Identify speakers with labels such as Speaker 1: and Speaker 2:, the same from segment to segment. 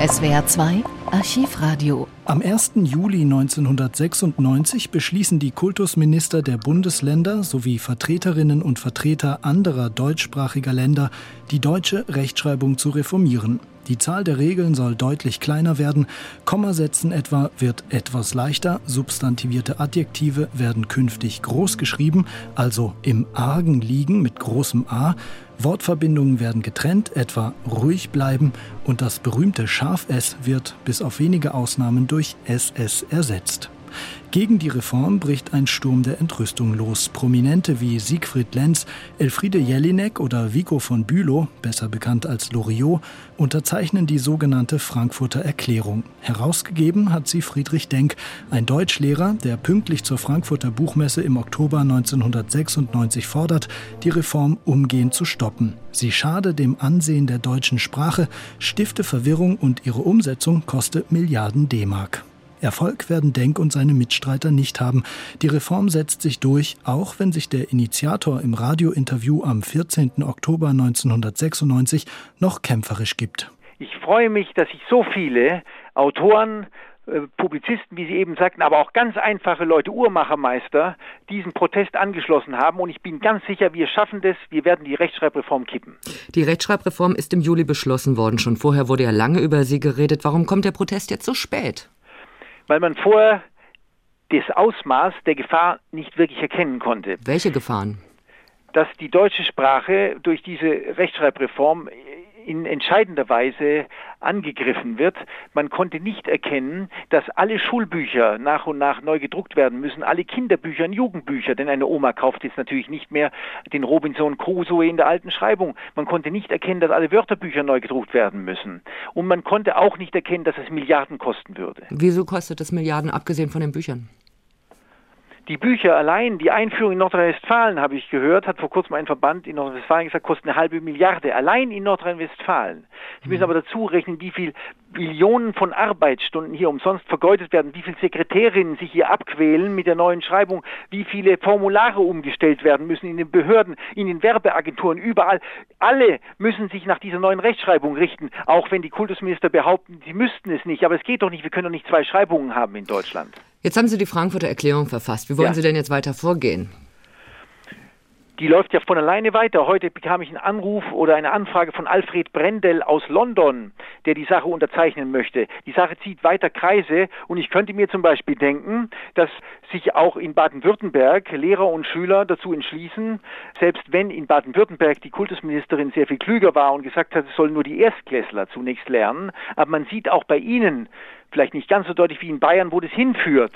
Speaker 1: SWR 2 Archivradio.
Speaker 2: Am 1. Juli 1996 beschließen die Kultusminister der Bundesländer sowie Vertreterinnen und Vertreter anderer deutschsprachiger Länder, die deutsche Rechtschreibung zu reformieren. Die Zahl der Regeln soll deutlich kleiner werden, Kommasetzen etwa wird etwas leichter, substantivierte Adjektive werden künftig groß geschrieben, also im Argen liegen mit großem A, Wortverbindungen werden getrennt, etwa ruhig bleiben. Und das berühmte Scharf S wird bis auf wenige Ausnahmen durch SS ersetzt. Gegen die Reform bricht ein Sturm der Entrüstung los. Prominente wie Siegfried Lenz, Elfriede Jelinek oder Vico von Bülow, besser bekannt als Loriot, unterzeichnen die sogenannte Frankfurter Erklärung. Herausgegeben hat sie Friedrich Denk, ein Deutschlehrer, der pünktlich zur Frankfurter Buchmesse im Oktober 1996 fordert, die Reform umgehend zu stoppen. Sie schade dem Ansehen der deutschen Sprache, stifte Verwirrung und ihre Umsetzung koste Milliarden D-Mark. Erfolg werden Denk und seine Mitstreiter nicht haben. Die Reform setzt sich durch, auch wenn sich der Initiator im Radiointerview am 14. Oktober 1996 noch kämpferisch gibt.
Speaker 3: Ich freue mich, dass sich so viele Autoren, äh, Publizisten, wie Sie eben sagten, aber auch ganz einfache Leute, Uhrmachermeister, diesen Protest angeschlossen haben. Und ich bin ganz sicher, wir schaffen das. Wir werden die Rechtschreibreform kippen.
Speaker 4: Die Rechtschreibreform ist im Juli beschlossen worden. Schon vorher wurde ja lange über sie geredet. Warum kommt der Protest jetzt so spät?
Speaker 3: Weil man vorher das Ausmaß der Gefahr nicht wirklich erkennen konnte.
Speaker 4: Welche Gefahren?
Speaker 3: Dass die deutsche Sprache durch diese Rechtschreibreform in entscheidender Weise angegriffen wird. Man konnte nicht erkennen, dass alle Schulbücher nach und nach neu gedruckt werden müssen, alle Kinderbücher und Jugendbücher, denn eine Oma kauft jetzt natürlich nicht mehr den Robinson Crusoe in der alten Schreibung. Man konnte nicht erkennen, dass alle Wörterbücher neu gedruckt werden müssen. Und man konnte auch nicht erkennen, dass es Milliarden kosten würde.
Speaker 4: Wieso kostet es Milliarden, abgesehen von den Büchern?
Speaker 3: Die Bücher allein, die Einführung in Nordrhein-Westfalen, habe ich gehört, hat vor kurzem ein Verband in Nordrhein-Westfalen gesagt, kostet eine halbe Milliarde. Allein in Nordrhein-Westfalen. Sie müssen mhm. aber dazu rechnen, wie viel Billionen von Arbeitsstunden hier umsonst vergeudet werden, wie viele Sekretärinnen sich hier abquälen mit der neuen Schreibung, wie viele Formulare umgestellt werden müssen in den Behörden, in den Werbeagenturen, überall. Alle müssen sich nach dieser neuen Rechtschreibung richten, auch wenn die Kultusminister behaupten, sie müssten es nicht. Aber es geht doch nicht, wir können doch nicht zwei Schreibungen haben in Deutschland.
Speaker 4: Jetzt haben Sie die Frankfurter Erklärung verfasst. Wie wollen ja. Sie denn jetzt weiter vorgehen?
Speaker 3: die läuft ja von alleine weiter. Heute bekam ich einen Anruf oder eine Anfrage von Alfred Brendel aus London, der die Sache unterzeichnen möchte. Die Sache zieht weiter Kreise und ich könnte mir zum Beispiel denken, dass sich auch in Baden-Württemberg Lehrer und Schüler dazu entschließen, selbst wenn in Baden-Württemberg die Kultusministerin sehr viel klüger war und gesagt hat, es sollen nur die Erstklässler zunächst lernen, aber man sieht auch bei ihnen, vielleicht nicht ganz so deutlich wie in Bayern, wo das hinführt.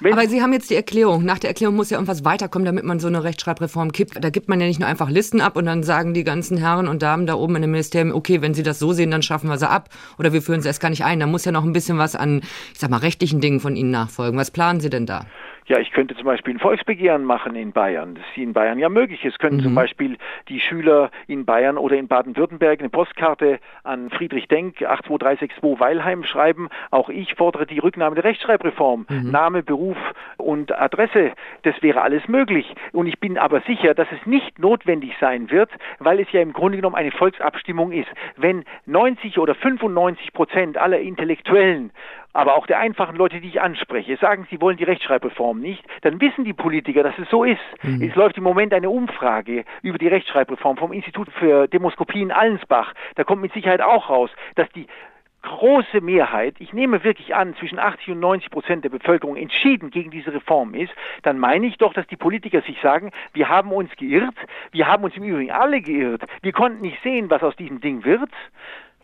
Speaker 4: Wenn Aber Sie haben jetzt die Erklärung. Nach der Erklärung muss ja irgendwas weiterkommen, damit man so eine Rechtschreibreform kippt. Da gibt man ja nicht nur einfach Listen ab und dann sagen die ganzen Herren und Damen da oben in dem Ministerium, okay, wenn Sie das so sehen, dann schaffen wir sie ab. Oder wir führen sie erst gar nicht ein. Da muss ja noch ein bisschen was an, ich sag mal, rechtlichen Dingen von Ihnen nachfolgen. Was planen Sie denn da?
Speaker 3: Ja, ich könnte zum Beispiel ein Volksbegehren machen in Bayern. Das ist in Bayern ja möglich. Es können mhm. zum Beispiel die Schüler in Bayern oder in Baden-Württemberg eine Postkarte an Friedrich Denk 82362 Weilheim schreiben. Auch ich fordere die Rücknahme der Rechtschreibreform. Mhm. Name, Beruf und Adresse. Das wäre alles möglich. Und ich bin aber sicher, dass es nicht notwendig sein wird, weil es ja im Grunde genommen eine Volksabstimmung ist. Wenn 90 oder 95 Prozent aller Intellektuellen aber auch der einfachen Leute, die ich anspreche, sagen, sie wollen die Rechtschreibreform nicht, dann wissen die Politiker, dass es so ist. Mhm. Es läuft im Moment eine Umfrage über die Rechtschreibreform vom Institut für Demoskopie in Allensbach. Da kommt mit Sicherheit auch raus, dass die große Mehrheit, ich nehme wirklich an, zwischen 80 und 90 Prozent der Bevölkerung entschieden gegen diese Reform ist, dann meine ich doch, dass die Politiker sich sagen, wir haben uns geirrt, wir haben uns im Übrigen alle geirrt, wir konnten nicht sehen, was aus diesem Ding wird,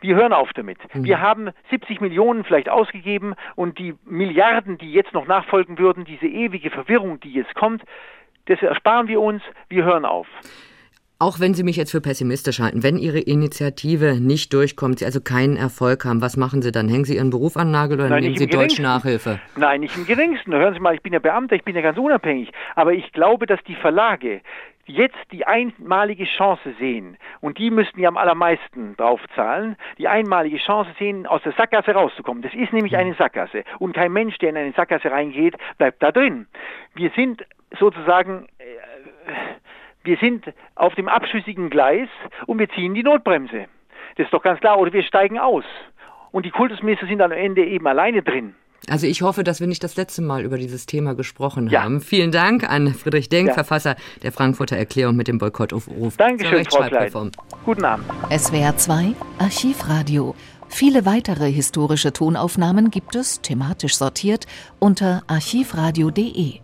Speaker 3: wir hören auf damit. Mhm. Wir haben 70 Millionen vielleicht ausgegeben und die Milliarden, die jetzt noch nachfolgen würden, diese ewige Verwirrung, die jetzt kommt, das ersparen wir uns. Wir hören auf.
Speaker 4: Auch wenn Sie mich jetzt für pessimistisch halten, wenn Ihre Initiative nicht durchkommt, Sie also keinen Erfolg haben, was machen Sie dann? Hängen Sie Ihren Beruf an Nagel oder Nein, nehmen Sie Deutsch Nachhilfe?
Speaker 3: Nein, nicht im geringsten. Hören Sie mal, ich bin ja Beamter, ich bin ja ganz unabhängig. Aber ich glaube, dass die Verlage, jetzt die einmalige Chance sehen, und die müssten ja am allermeisten draufzahlen, die einmalige Chance sehen, aus der Sackgasse rauszukommen. Das ist nämlich eine Sackgasse. Und kein Mensch, der in eine Sackgasse reingeht, bleibt da drin. Wir sind sozusagen, wir sind auf dem abschüssigen Gleis und wir ziehen die Notbremse. Das ist doch ganz klar. Oder wir steigen aus. und die Kultusminister sind am Ende eben alleine drin.
Speaker 4: Also ich hoffe, dass wir nicht das letzte Mal über dieses Thema gesprochen ja. haben. Vielen Dank an Friedrich Denk, ja. Verfasser der Frankfurter Erklärung mit dem Boykottaufruf.
Speaker 3: Dankeschön, Frau Klein. Guten Abend.
Speaker 1: SWR 2 Archivradio. Viele weitere historische Tonaufnahmen gibt es, thematisch sortiert, unter archivradio.de.